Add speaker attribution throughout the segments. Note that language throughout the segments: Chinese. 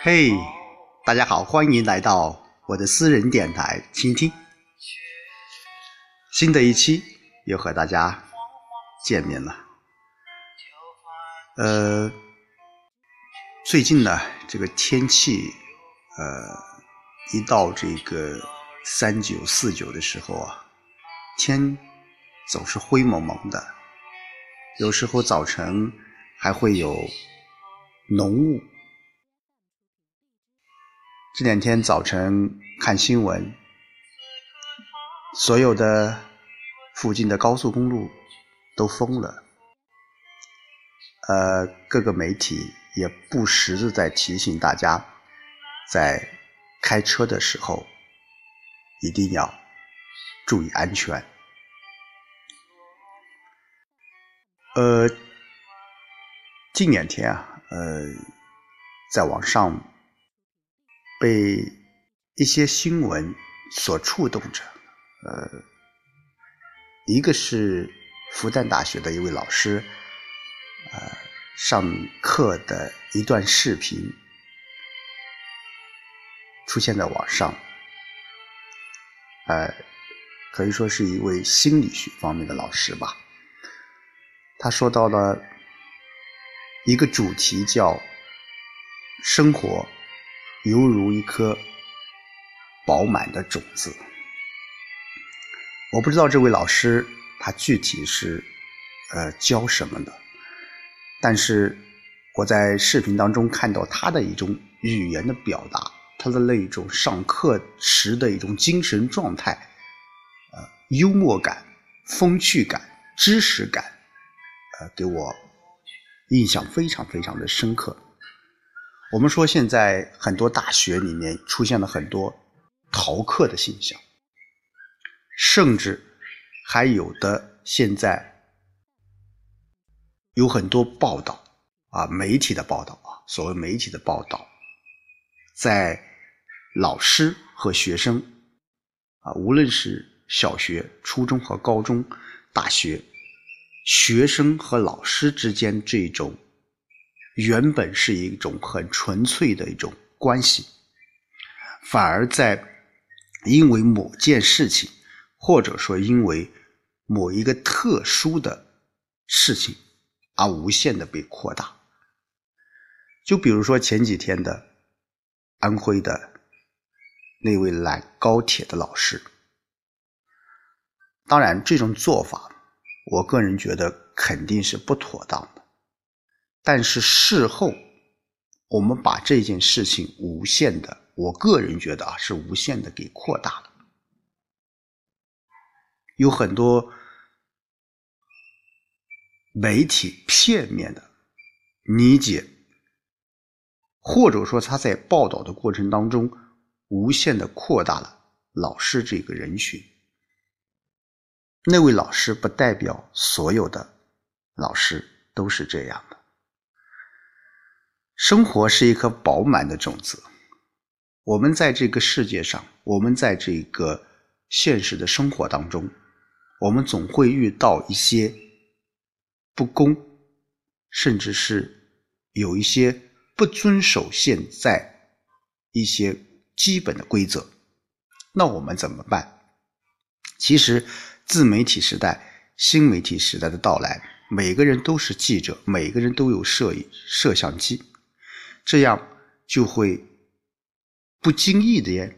Speaker 1: 嘿，大家好，欢迎来到我的私人电台倾听。新的一期又和大家见面了。呃，最近呢，这个天气，呃，一到这个三九四九的时候啊，天总是灰蒙蒙的，有时候早晨还会有浓雾。这两天早晨看新闻，所有的附近的高速公路都封了。呃，各个媒体也不时的在提醒大家，在开车的时候一定要注意安全。呃，近两天啊，呃，在网上。被一些新闻所触动着，呃，一个是复旦大学的一位老师，呃，上课的一段视频出现在网上，呃，可以说是一位心理学方面的老师吧。他说到了一个主题叫生活。犹如一颗饱满的种子。我不知道这位老师他具体是呃教什么的，但是我在视频当中看到他的一种语言的表达，他的那一种上课时的一种精神状态，呃，幽默感、风趣感、知识感，呃，给我印象非常非常的深刻。我们说，现在很多大学里面出现了很多逃课的现象，甚至还有的现在有很多报道啊，媒体的报道啊，所谓媒体的报道，在老师和学生啊，无论是小学、初中和高中、大学，学生和老师之间这种。原本是一种很纯粹的一种关系，反而在因为某件事情，或者说因为某一个特殊的事情而无限的被扩大。就比如说前几天的安徽的那位拦高铁的老师，当然这种做法，我个人觉得肯定是不妥当的。但是事后，我们把这件事情无限的，我个人觉得啊，是无限的给扩大了。有很多媒体片面的理解，或者说他在报道的过程当中，无限的扩大了老师这个人群。那位老师不代表所有的老师都是这样。生活是一颗饱满的种子，我们在这个世界上，我们在这个现实的生活当中，我们总会遇到一些不公，甚至是有一些不遵守现在一些基本的规则。那我们怎么办？其实，自媒体时代、新媒体时代的到来，每个人都是记者，每个人都有摄影摄像机。这样就会不经意的，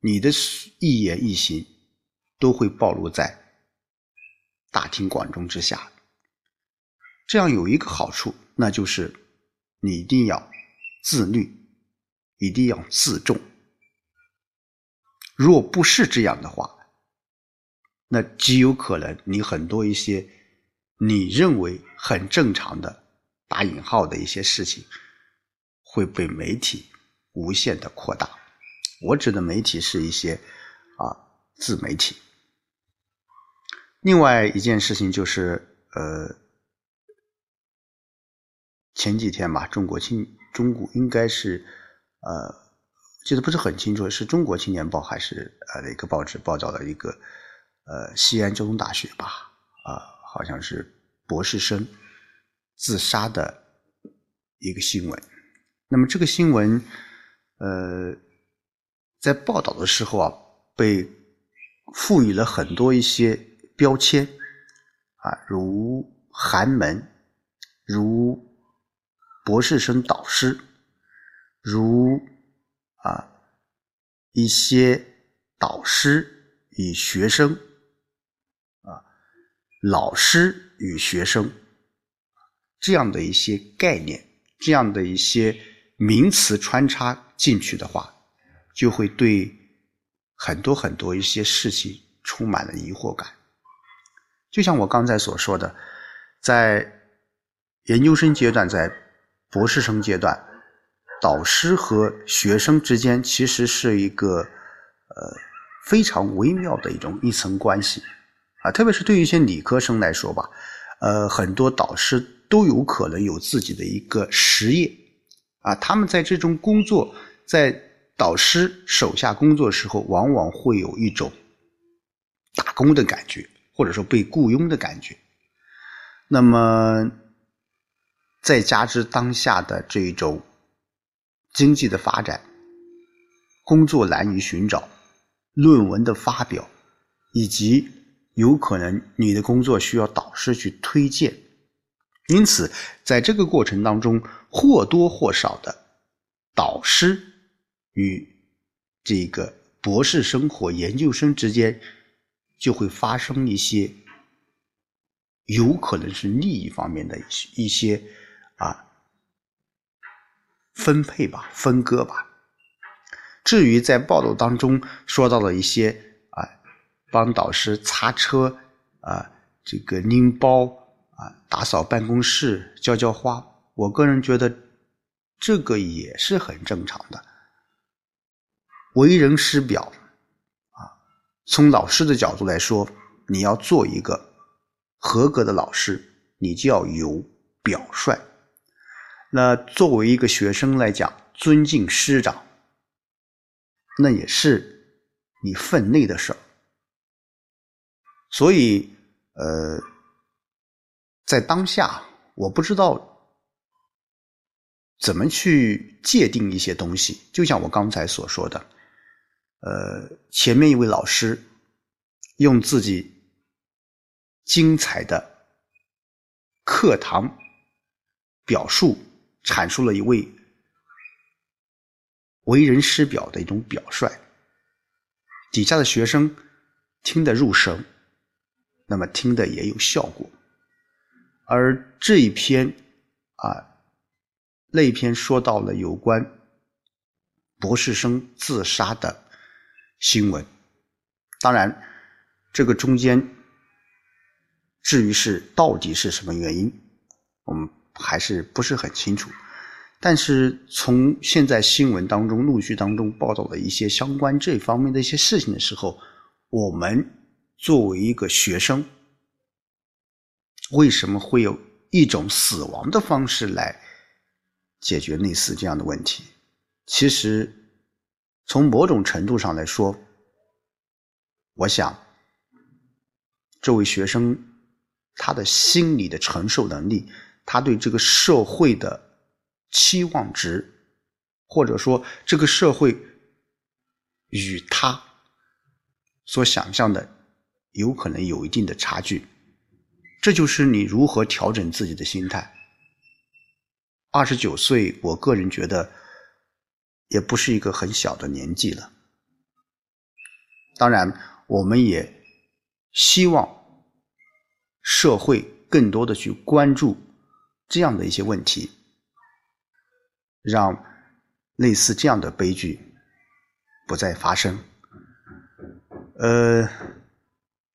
Speaker 1: 你的一言一行都会暴露在大庭广众之下。这样有一个好处，那就是你一定要自律，一定要自重。若不是这样的话，那极有可能你很多一些你认为很正常的打引号的一些事情。会被媒体无限的扩大。我指的媒体是一些啊自媒体。另外一件事情就是，呃，前几天吧，中国青中国应该是呃记得不是很清楚，是中国青年报还是呃哪个报纸报道的一个呃西安交通大学吧啊，好像是博士生自杀的一个新闻。那么这个新闻，呃，在报道的时候啊，被赋予了很多一些标签啊，如寒门，如博士生导师，如啊一些导师与学生，啊老师与学生这样的一些概念，这样的一些。名词穿插进去的话，就会对很多很多一些事情充满了疑惑感。就像我刚才所说的，在研究生阶段，在博士生阶段，导师和学生之间其实是一个呃非常微妙的一种一层关系啊，特别是对于一些理科生来说吧，呃，很多导师都有可能有自己的一个实业。啊，他们在这种工作，在导师手下工作时候，往往会有一种打工的感觉，或者说被雇佣的感觉。那么，再加之当下的这种经济的发展，工作难于寻找，论文的发表，以及有可能你的工作需要导师去推荐。因此，在这个过程当中，或多或少的导师与这个博士生或研究生之间就会发生一些有可能是利益方面的一些啊分配吧、分割吧。至于在报道当中说到的一些啊，帮导师擦车啊，这个拎包。啊，打扫办公室、浇浇花，我个人觉得这个也是很正常的。为人师表，啊，从老师的角度来说，你要做一个合格的老师，你就要有表率。那作为一个学生来讲，尊敬师长，那也是你分内的事儿。所以，呃。在当下，我不知道怎么去界定一些东西。就像我刚才所说的，呃，前面一位老师用自己精彩的课堂表述，阐述了一位为人师表的一种表率，底下的学生听得入神，那么听的也有效果。而这一篇啊，那一篇说到了有关博士生自杀的新闻。当然，这个中间至于是到底是什么原因，我们还是不是很清楚。但是从现在新闻当中陆续当中报道的一些相关这方面的一些事情的时候，我们作为一个学生。为什么会有一种死亡的方式来解决类似这样的问题？其实，从某种程度上来说，我想，这位学生他的心理的承受能力，他对这个社会的期望值，或者说这个社会与他所想象的，有可能有一定的差距。这就是你如何调整自己的心态。二十九岁，我个人觉得也不是一个很小的年纪了。当然，我们也希望社会更多的去关注这样的一些问题，让类似这样的悲剧不再发生。呃，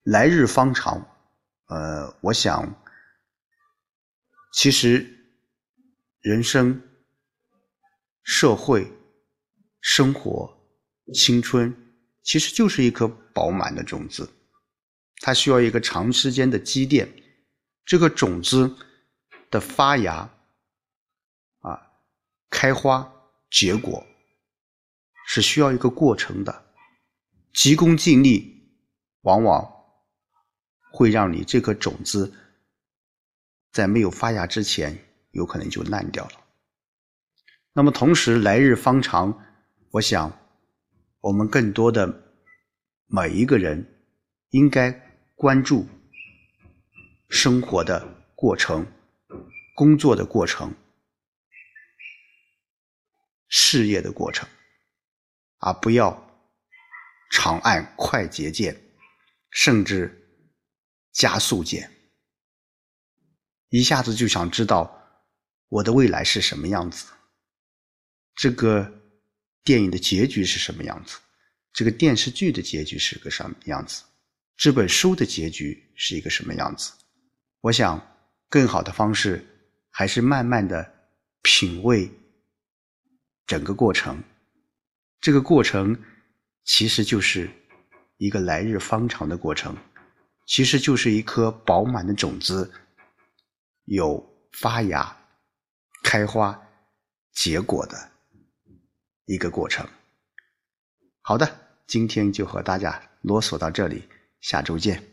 Speaker 1: 来日方长。呃，我想，其实人生、社会、生活、青春，其实就是一颗饱满的种子，它需要一个长时间的积淀。这个种子的发芽、啊开花、结果，是需要一个过程的。急功近利，往往。会让你这颗种子在没有发芽之前，有可能就烂掉了。那么同时，来日方长，我想我们更多的每一个人应该关注生活的过程、工作的过程、事业的过程，而不要长按快捷键，甚至加速键，一下子就想知道我的未来是什么样子。这个电影的结局是什么样子？这个电视剧的结局是个什么样子？这本书的结局是一个什么样子？我想，更好的方式还是慢慢的品味整个过程。这个过程其实就是一个来日方长的过程，其实就是一颗饱满的种子，有发芽、开花、结果的。一个过程。好的，今天就和大家啰嗦到这里，下周见。